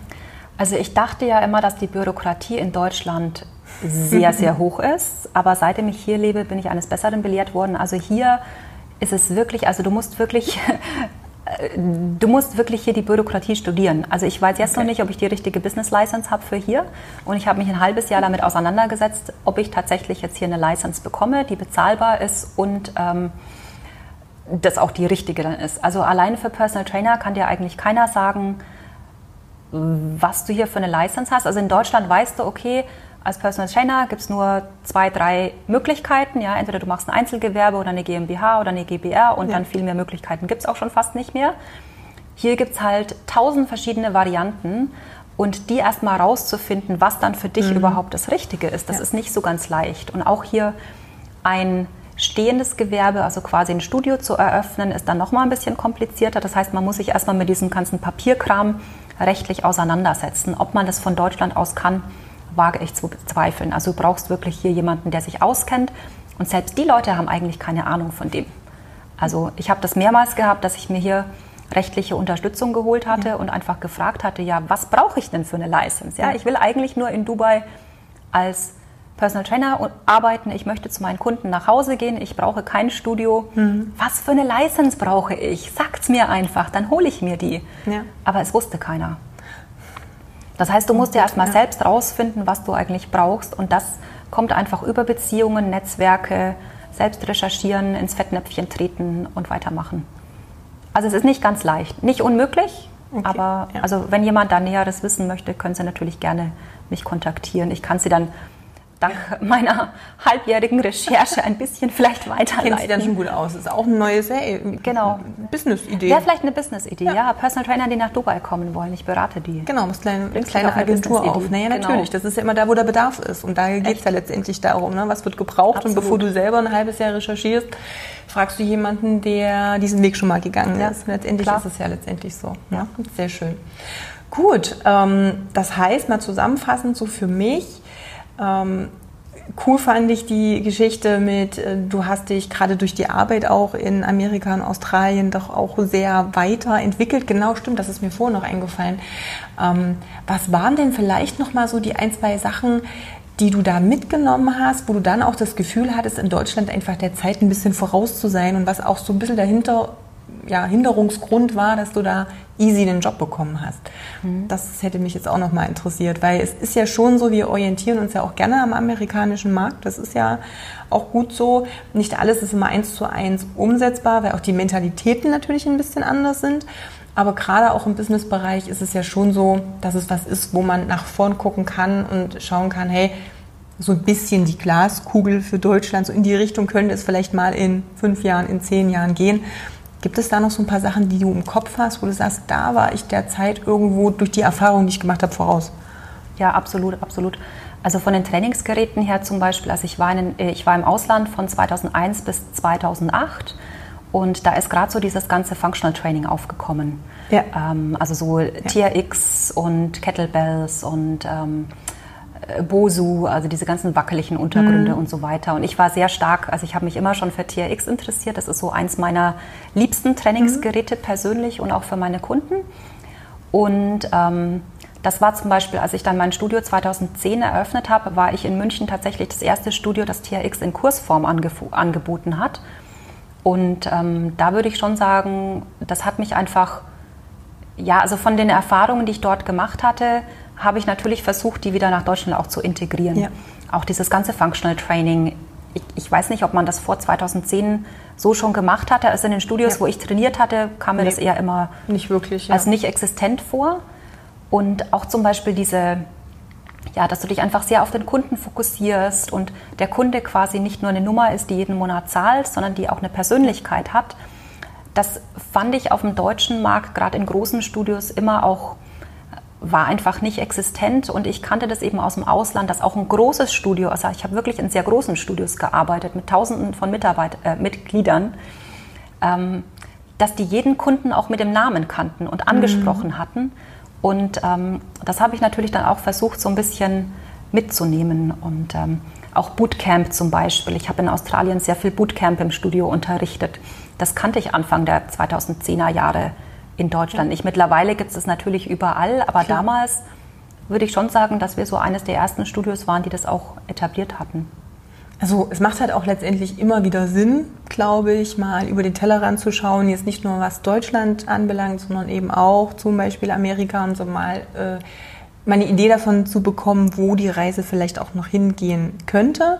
Also ich dachte ja immer, dass die Bürokratie in Deutschland sehr, sehr (laughs) hoch ist. Aber seitdem ich hier lebe, bin ich eines Besseren belehrt worden. Also hier ist es wirklich, also du musst wirklich du musst wirklich hier die Bürokratie studieren. Also ich weiß jetzt okay. noch nicht, ob ich die richtige Business License habe für hier. Und ich habe mich ein halbes Jahr damit auseinandergesetzt, ob ich tatsächlich jetzt hier eine License bekomme, die bezahlbar ist und ähm, das auch die richtige dann ist. Also alleine für Personal Trainer kann dir eigentlich keiner sagen, was du hier für eine License hast. Also in Deutschland weißt du, okay, als Personal Trainer gibt es nur zwei, drei Möglichkeiten. Ja, entweder du machst ein Einzelgewerbe oder eine GmbH oder eine GbR und ja. dann viel mehr Möglichkeiten gibt es auch schon fast nicht mehr. Hier gibt es halt tausend verschiedene Varianten und die erstmal rauszufinden, was dann für dich mhm. überhaupt das Richtige ist, das ja. ist nicht so ganz leicht. Und auch hier ein stehendes Gewerbe, also quasi ein Studio zu eröffnen, ist dann nochmal ein bisschen komplizierter. Das heißt, man muss sich erstmal mit diesem ganzen Papierkram rechtlich auseinandersetzen, ob man das von Deutschland aus kann wage ich zu bezweifeln. Also du brauchst wirklich hier jemanden, der sich auskennt. Und selbst die Leute haben eigentlich keine Ahnung von dem. Also ich habe das mehrmals gehabt, dass ich mir hier rechtliche Unterstützung geholt hatte ja. und einfach gefragt hatte, ja, was brauche ich denn für eine License? Ja, ich will eigentlich nur in Dubai als Personal Trainer arbeiten, ich möchte zu meinen Kunden nach Hause gehen, ich brauche kein Studio. Mhm. Was für eine License brauche ich? Sagt's mir einfach, dann hole ich mir die. Ja. Aber es wusste keiner. Das heißt, du musst ja erstmal ja. selbst rausfinden, was du eigentlich brauchst. Und das kommt einfach über Beziehungen, Netzwerke, selbst recherchieren, ins Fettnäpfchen treten und weitermachen. Also es ist nicht ganz leicht. Nicht unmöglich, okay. aber ja. also wenn jemand da Näheres wissen möchte, können Sie natürlich gerne mich kontaktieren. Ich kann Sie dann dank meiner halbjährigen Recherche ein bisschen vielleicht weiterleiten. Kennt sich dann schon gut aus. Ist auch ein neues hey, genau. Business-Idee. Wäre vielleicht eine Business-Idee, ja. ja. Personal Trainer, die nach Dubai kommen wollen. Ich berate die. Genau, muss kleine, eine kleine Agentur auf. Naja, genau. natürlich. Das ist ja immer da, wo der Bedarf ist. Und da geht es ja letztendlich darum, ne? was wird gebraucht. Absolut. Und bevor du selber ein halbes Jahr recherchierst, fragst du jemanden, der diesen Weg schon mal gegangen ja. ist. Letztendlich Klar. ist es ja letztendlich so. Ja. Sehr schön. Gut, ähm, das heißt mal zusammenfassend so für mich, ähm, cool fand ich die Geschichte mit, äh, du hast dich gerade durch die Arbeit auch in Amerika und Australien doch auch sehr weiterentwickelt. Genau, stimmt, das ist mir vorher noch eingefallen. Ähm, was waren denn vielleicht noch mal so die ein, zwei Sachen, die du da mitgenommen hast, wo du dann auch das Gefühl hattest, in Deutschland einfach der Zeit ein bisschen voraus zu sein und was auch so ein bisschen dahinter ja, Hinderungsgrund war, dass du da easy den Job bekommen hast. Mhm. Das hätte mich jetzt auch noch mal interessiert, weil es ist ja schon so, wir orientieren uns ja auch gerne am amerikanischen Markt. Das ist ja auch gut so. Nicht alles ist immer eins zu eins umsetzbar, weil auch die Mentalitäten natürlich ein bisschen anders sind. Aber gerade auch im Businessbereich ist es ja schon so, dass es was ist, wo man nach vorn gucken kann und schauen kann, hey, so ein bisschen die Glaskugel für Deutschland, so in die Richtung könnte es vielleicht mal in fünf Jahren, in zehn Jahren gehen. Gibt es da noch so ein paar Sachen, die du im Kopf hast, wo du sagst, da war ich derzeit irgendwo durch die Erfahrung, die ich gemacht habe, voraus? Ja, absolut, absolut. Also von den Trainingsgeräten her zum Beispiel, also ich war, in, äh, ich war im Ausland von 2001 bis 2008 und da ist gerade so dieses ganze Functional Training aufgekommen. Ja. Ähm, also so ja. TRX und Kettlebells und ähm, äh, Bosu, also diese ganzen wackeligen Untergründe mhm. und so weiter. Und ich war sehr stark, also ich habe mich immer schon für TRX interessiert. Das ist so eins meiner liebsten Trainingsgeräte mhm. persönlich und auch für meine Kunden. Und ähm, das war zum Beispiel, als ich dann mein Studio 2010 eröffnet habe, war ich in München tatsächlich das erste Studio, das TRX in Kursform angeboten hat. Und ähm, da würde ich schon sagen, das hat mich einfach, ja, also von den Erfahrungen, die ich dort gemacht hatte, habe ich natürlich versucht, die wieder nach Deutschland auch zu integrieren. Ja. Auch dieses ganze Functional Training. Ich, ich, weiß nicht, ob man das vor 2010 so schon gemacht hatte. Also in den Studios, ja. wo ich trainiert hatte, kam mir nee, das eher immer nicht wirklich, ja. als nicht existent vor. Und auch zum Beispiel diese, ja, dass du dich einfach sehr auf den Kunden fokussierst und der Kunde quasi nicht nur eine Nummer ist, die jeden Monat zahlt, sondern die auch eine Persönlichkeit hat. Das fand ich auf dem deutschen Markt, gerade in großen Studios, immer auch war einfach nicht existent und ich kannte das eben aus dem Ausland, dass auch ein großes Studio, also ich habe wirklich in sehr großen Studios gearbeitet mit Tausenden von Mitarbeit äh, Mitgliedern, ähm, dass die jeden Kunden auch mit dem Namen kannten und angesprochen mhm. hatten. Und ähm, das habe ich natürlich dann auch versucht, so ein bisschen mitzunehmen und ähm, auch Bootcamp zum Beispiel. Ich habe in Australien sehr viel Bootcamp im Studio unterrichtet. Das kannte ich Anfang der 2010er Jahre in Deutschland nicht. Mittlerweile gibt es das natürlich überall, aber Klar. damals würde ich schon sagen, dass wir so eines der ersten Studios waren, die das auch etabliert hatten. Also es macht halt auch letztendlich immer wieder Sinn, glaube ich, mal über den Tellerrand zu schauen. Jetzt nicht nur was Deutschland anbelangt, sondern eben auch zum Beispiel Amerika und so mal äh, meine Idee davon zu bekommen, wo die Reise vielleicht auch noch hingehen könnte.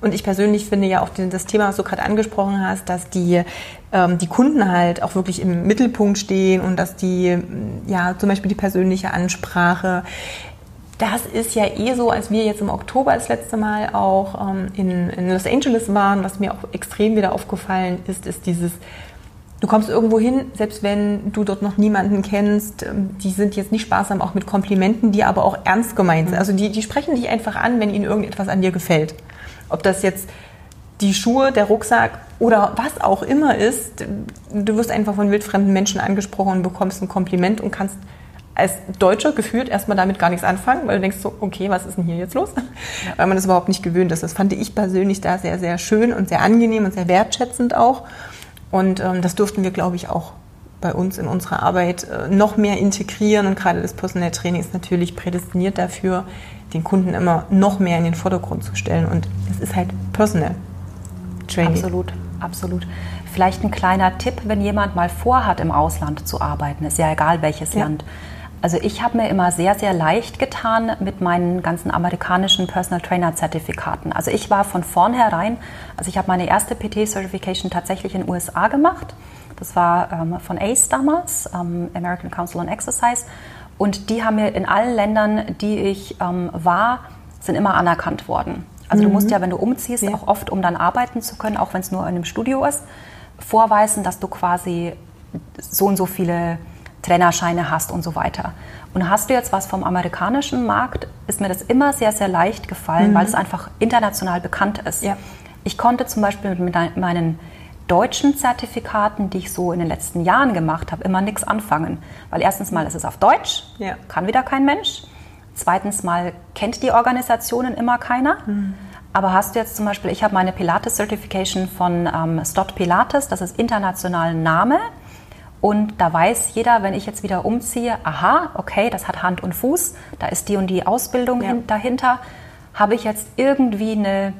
Und ich persönlich finde ja auch das Thema, was du gerade angesprochen hast, dass die, ähm, die Kunden halt auch wirklich im Mittelpunkt stehen und dass die, ja, zum Beispiel die persönliche Ansprache, das ist ja eh so, als wir jetzt im Oktober das letzte Mal auch ähm, in, in Los Angeles waren, was mir auch extrem wieder aufgefallen ist, ist dieses, Du kommst irgendwo hin, selbst wenn du dort noch niemanden kennst, ähm, die sind jetzt nicht sparsam auch mit Komplimenten, die aber auch ernst gemeint sind. Mhm. Also die, die sprechen dich einfach an, wenn ihnen irgendetwas an dir gefällt. Ob das jetzt die Schuhe, der Rucksack oder was auch immer ist, du wirst einfach von wildfremden Menschen angesprochen und bekommst ein Kompliment und kannst als Deutscher gefühlt erstmal damit gar nichts anfangen, weil du denkst so, okay, was ist denn hier jetzt los? Weil man das überhaupt nicht gewöhnt ist. Das fand ich persönlich da sehr, sehr schön und sehr angenehm und sehr wertschätzend auch. Und ähm, das durften wir, glaube ich, auch bei uns in unserer Arbeit äh, noch mehr integrieren. Und gerade das Personal Training ist natürlich prädestiniert dafür, den Kunden immer noch mehr in den Vordergrund zu stellen. Und es ist halt Personal Training. Absolut, absolut. Vielleicht ein kleiner Tipp, wenn jemand mal vorhat, im Ausland zu arbeiten, ist ja egal welches ja. Land. Also ich habe mir immer sehr, sehr leicht getan mit meinen ganzen amerikanischen Personal Trainer Zertifikaten. Also ich war von vornherein, also ich habe meine erste PT Certification tatsächlich in den USA gemacht. Das war ähm, von ACE damals, ähm, American Council on Exercise. Und die haben mir in allen Ländern, die ich ähm, war, sind immer anerkannt worden. Also mhm. du musst mhm. ja, wenn du umziehst, ja. auch oft, um dann arbeiten zu können, auch wenn es nur in einem Studio ist, vorweisen, dass du quasi so und so viele Trainerscheine hast und so weiter. Und hast du jetzt was vom amerikanischen Markt, ist mir das immer sehr, sehr leicht gefallen, mhm. weil es einfach international bekannt ist. Ja. Ich konnte zum Beispiel mit meinen deutschen Zertifikaten, die ich so in den letzten Jahren gemacht habe, immer nichts anfangen. Weil erstens mal ist es auf Deutsch, ja. kann wieder kein Mensch. Zweitens mal kennt die Organisationen immer keiner. Mhm. Aber hast du jetzt zum Beispiel, ich habe meine Pilates Certification von ähm, Stott Pilates, das ist international Name. Und da weiß jeder, wenn ich jetzt wieder umziehe, aha, okay, das hat Hand und Fuß, da ist die und die Ausbildung ja. dahinter. Habe ich jetzt irgendwie eine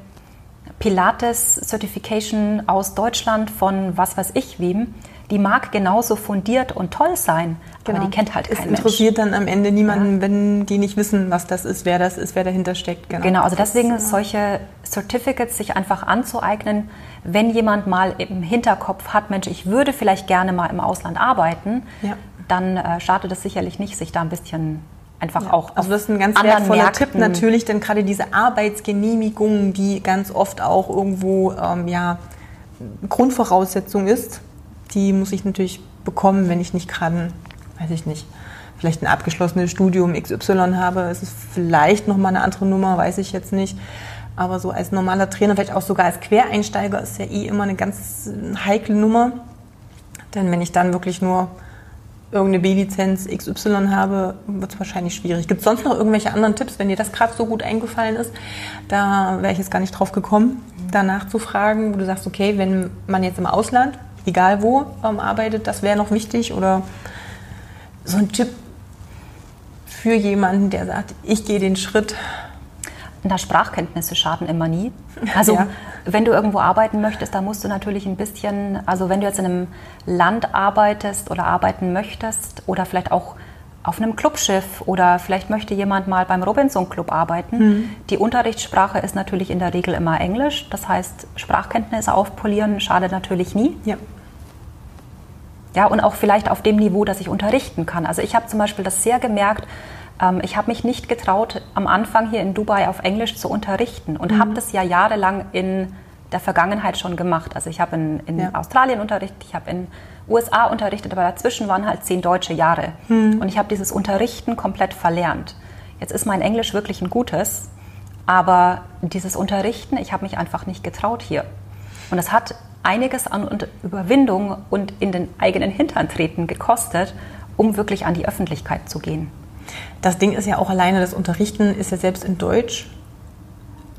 Pilates Certification aus Deutschland von was weiß ich wem, die mag genauso fundiert und toll sein, genau. aber die kennt halt kein Es interessiert Mensch. dann am Ende niemanden, ja. wenn die nicht wissen, was das ist, wer das ist, wer dahinter steckt. Genau, genau also deswegen das, solche Certificates sich einfach anzueignen, wenn jemand mal im Hinterkopf hat, Mensch, ich würde vielleicht gerne mal im Ausland arbeiten, ja. dann äh, schadet es sicherlich nicht, sich da ein bisschen einfach ja, auch. Also das ist ein ganz wertvoller Märkten. Tipp natürlich, denn gerade diese Arbeitsgenehmigung, die ganz oft auch irgendwo ähm, ja, Grundvoraussetzung ist, die muss ich natürlich bekommen, wenn ich nicht gerade, weiß ich nicht, vielleicht ein abgeschlossenes Studium XY habe. Es ist vielleicht nochmal eine andere Nummer, weiß ich jetzt nicht. Aber so als normaler Trainer, vielleicht auch sogar als Quereinsteiger, ist ja eh immer eine ganz heikle Nummer. Denn wenn ich dann wirklich nur irgendeine B-Lizenz XY habe, wird es wahrscheinlich schwierig. Gibt es sonst noch irgendwelche anderen Tipps, wenn dir das gerade so gut eingefallen ist? Da wäre ich jetzt gar nicht drauf gekommen, danach zu fragen, wo du sagst, okay, wenn man jetzt im Ausland, egal wo, ähm, arbeitet, das wäre noch wichtig oder so ein Tipp für jemanden, der sagt, ich gehe den Schritt, na, Sprachkenntnisse schaden immer nie. Also (laughs) ja. wenn du irgendwo arbeiten möchtest, da musst du natürlich ein bisschen, also wenn du jetzt in einem Land arbeitest oder arbeiten möchtest oder vielleicht auch auf einem Clubschiff oder vielleicht möchte jemand mal beim Robinson Club arbeiten. Mhm. Die Unterrichtssprache ist natürlich in der Regel immer Englisch. Das heißt, Sprachkenntnisse aufpolieren schadet natürlich nie. Ja. Ja, und auch vielleicht auf dem Niveau, dass ich unterrichten kann. Also ich habe zum Beispiel das sehr gemerkt, ich habe mich nicht getraut, am Anfang hier in Dubai auf Englisch zu unterrichten und mhm. habe das ja jahrelang in der Vergangenheit schon gemacht. Also ich habe in, in ja. Australien unterrichtet, ich habe in USA unterrichtet, aber dazwischen waren halt zehn deutsche Jahre. Mhm. Und ich habe dieses Unterrichten komplett verlernt. Jetzt ist mein Englisch wirklich ein gutes, aber dieses Unterrichten, ich habe mich einfach nicht getraut hier. Und es hat einiges an Überwindung und in den eigenen Hintern treten gekostet, um wirklich an die Öffentlichkeit zu gehen. Das Ding ist ja auch alleine, das Unterrichten ist ja selbst in Deutsch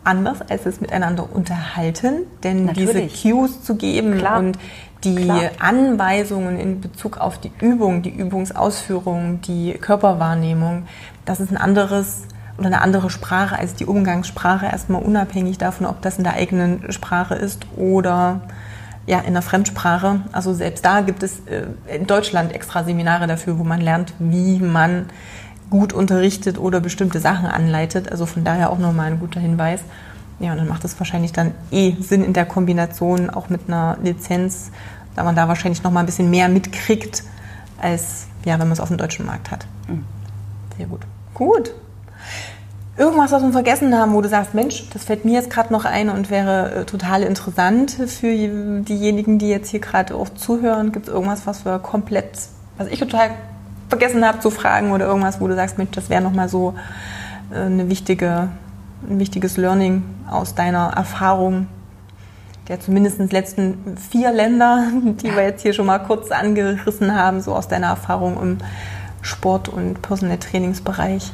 anders als es miteinander unterhalten, denn Natürlich. diese Cues zu geben Klar. und die Klar. Anweisungen in Bezug auf die Übung, die Übungsausführung, die Körperwahrnehmung, das ist ein anderes oder eine andere Sprache als die Umgangssprache, erstmal unabhängig davon, ob das in der eigenen Sprache ist oder ja, in der Fremdsprache. Also selbst da gibt es äh, in Deutschland extra Seminare dafür, wo man lernt, wie man gut unterrichtet oder bestimmte Sachen anleitet. Also von daher auch nochmal ein guter Hinweis. Ja, und dann macht es wahrscheinlich dann eh Sinn in der Kombination auch mit einer Lizenz, da man da wahrscheinlich nochmal ein bisschen mehr mitkriegt, als ja, wenn man es auf dem deutschen Markt hat. Sehr gut. Gut. Irgendwas, was wir vergessen haben, wo du sagst, Mensch, das fällt mir jetzt gerade noch ein und wäre äh, total interessant für diejenigen, die jetzt hier gerade auch zuhören. Gibt es irgendwas, was wir komplett, was ich total vergessen habe zu fragen oder irgendwas, wo du sagst, Mensch, das wäre nochmal so äh, eine wichtige, ein wichtiges Learning aus deiner Erfahrung der zumindest letzten vier Länder, (laughs) die wir jetzt hier schon mal kurz angerissen haben, so aus deiner Erfahrung im Sport- und Personal Trainingsbereich?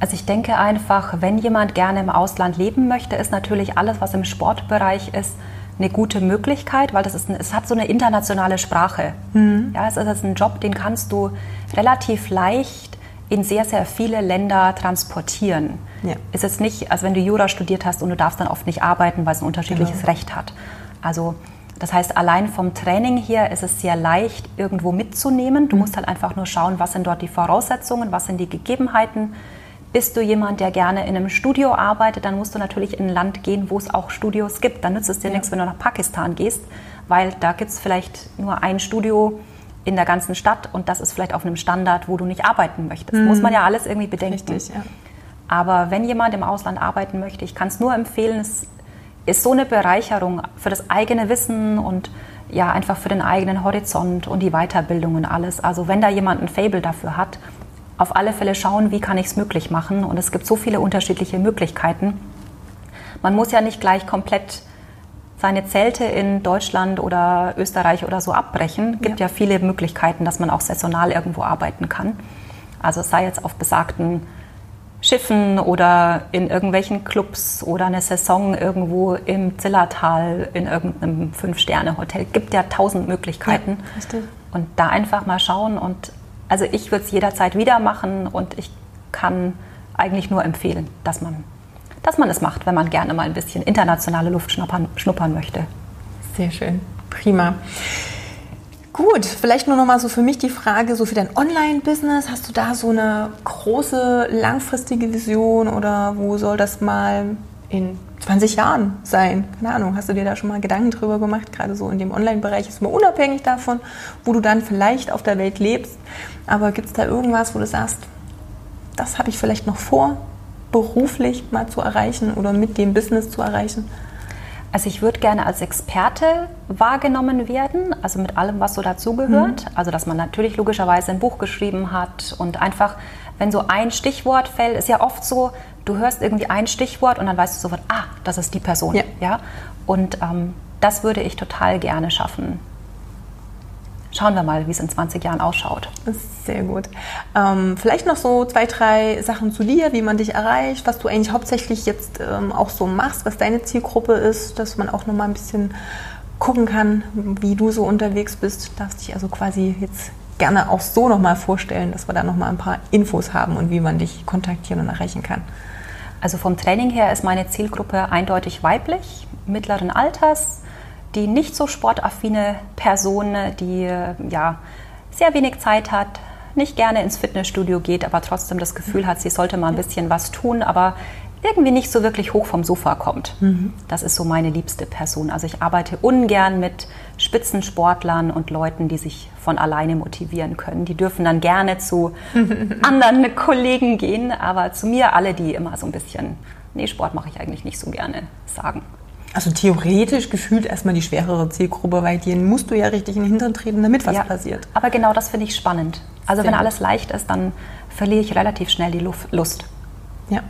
Also ich denke einfach, wenn jemand gerne im Ausland leben möchte, ist natürlich alles, was im Sportbereich ist, eine gute Möglichkeit, weil das ist ein, es hat so eine internationale Sprache. Ja, es ist ein Job, den kannst du relativ leicht in sehr, sehr viele Länder transportieren. Ja. Ist jetzt nicht, als wenn du Jura studiert hast und du darfst dann oft nicht arbeiten, weil es ein unterschiedliches Genau. Recht hat. Also das heißt, allein vom Training her ist es sehr leicht, irgendwo mitzunehmen. Du musst halt einfach nur schauen, was sind dort die Voraussetzungen, was sind die Gegebenheiten. Bist du jemand, der gerne in einem Studio arbeitet, dann musst du natürlich in ein Land gehen, wo es auch Studios gibt. Dann nützt es dir nichts, wenn du nach Pakistan gehst, weil da gibt es vielleicht nur ein Studio in der ganzen Stadt und das ist vielleicht auf einem Standard, wo du nicht arbeiten möchtest. Muss man ja alles irgendwie bedenken. Richtig, ja. Aber wenn jemand im Ausland arbeiten möchte, ich kann es nur empfehlen, es ist so eine Bereicherung für das eigene Wissen und ja, einfach für den eigenen Horizont und die Weiterbildung und alles. Also wenn da jemand ein Fable dafür hat, auf alle Fälle schauen, wie kann ich es möglich machen. Und es gibt so viele unterschiedliche Möglichkeiten. Man muss ja nicht gleich komplett seine Zelte in Deutschland oder Österreich oder so abbrechen. gibt ja. Ja. viele Möglichkeiten, dass man auch saisonal irgendwo arbeiten kann. Also es sei jetzt auf besagten Schiffen oder in irgendwelchen Clubs oder eine Saison irgendwo im Zillertal in irgendeinem Fünf-Sterne-Hotel. Gibt ja tausend Möglichkeiten. Ja. Und da einfach mal schauen. Und also ich würde es jederzeit wieder machen und ich kann eigentlich nur empfehlen, dass man, dass man es macht, wenn man gerne mal ein bisschen internationale Luft schnuppern, schnuppern möchte. Sehr schön. Prima. Gut, vielleicht nur noch mal so für mich die Frage, so für dein Online-Business, hast du da so eine große langfristige Vision oder wo soll das mal in 20 Jahren sein? Keine Ahnung, hast du dir da schon mal Gedanken drüber gemacht? Gerade so in dem Online-Bereich ist mal unabhängig davon, wo du dann vielleicht auf der Welt lebst. Aber gibt es da irgendwas, wo du sagst, das habe ich vielleicht noch vor, beruflich mal zu erreichen oder mit dem Business zu erreichen? Also ich würde gerne als Experte wahrgenommen werden, also mit allem, was so dazugehört. Also dass man natürlich logischerweise ein Buch geschrieben hat und einfach, wenn so ein Stichwort fällt, ist ja oft so, du hörst irgendwie ein Stichwort und dann weißt du sofort, ah, das ist die Person. Ja. Und ähm, das würde ich total gerne schaffen. Schauen wir mal, wie es in 20 Jahren ausschaut. Sehr gut. Ähm, vielleicht noch so zwei, drei Sachen zu dir, wie man dich erreicht, was du eigentlich hauptsächlich jetzt ähm, auch so machst, was deine Zielgruppe ist, dass man auch noch mal ein bisschen gucken kann, wie du so unterwegs bist. Darfst dich also quasi jetzt gerne auch so noch mal vorstellen, dass wir da noch mal ein paar Infos haben und wie man dich kontaktieren und erreichen kann. Also vom Training her ist meine Zielgruppe eindeutig weiblich, mittleren Alters, die nicht so sportaffine Person, die äh, ja sehr wenig Zeit hat, nicht gerne ins Fitnessstudio geht, aber trotzdem das Gefühl hat, sie sollte mal ein bisschen was tun, aber irgendwie nicht so wirklich hoch vom Sofa kommt. Das ist so meine liebste Person. Also ich arbeite ungern mit Spitzensportlern und Leuten, die sich von alleine motivieren können. Die dürfen dann gerne zu (laughs) anderen Kollegen gehen, aber zu mir alle, die immer so ein bisschen, nee, Sport mache ich eigentlich nicht so gerne, sagen. Also theoretisch gefühlt erstmal die schwerere Zielgruppe, weil denen musst du ja richtig in den Hintern treten, damit was Ja, passiert. Aber genau das finde ich spannend. Also Sehr wenn alles leicht ist, dann verliere ich relativ schnell die Lust. Ja.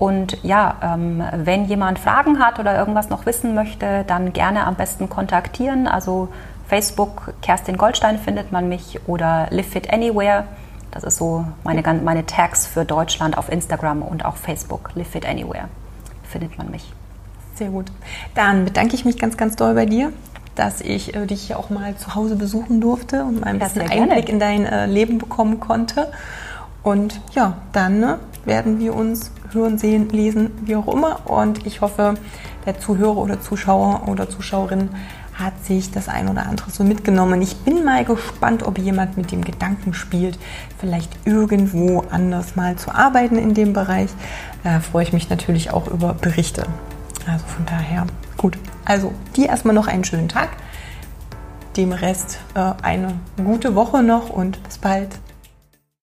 Und ja, ähm, wenn jemand Fragen hat oder irgendwas noch wissen möchte, dann gerne am besten kontaktieren. Also Facebook, Kerstin Goldstein findet man mich oder Live Fit Anywhere Das ist so meine, meine Tags für Deutschland auf Instagram und auch Facebook. Live Fit Anywhere findet man mich. Sehr gut. Dann bedanke ich mich ganz, ganz doll bei dir, dass ich äh, dich auch mal zu Hause besuchen durfte und mal ein bisschen Einblick in dein äh, Leben bekommen konnte. Und ja, dann ne, werden wir uns hören, sehen, lesen, wie auch immer. Und ich hoffe, der Zuhörer oder Zuschauer oder Zuschauerin hat sich das ein oder andere so mitgenommen. Ich bin mal gespannt, ob jemand mit dem Gedanken spielt, vielleicht irgendwo anders mal zu arbeiten in dem Bereich. Da freue ich mich natürlich auch über Berichte. Also von daher, gut. Also, dir erstmal noch einen schönen Tag. Dem Rest äh, eine gute Woche noch und bis bald.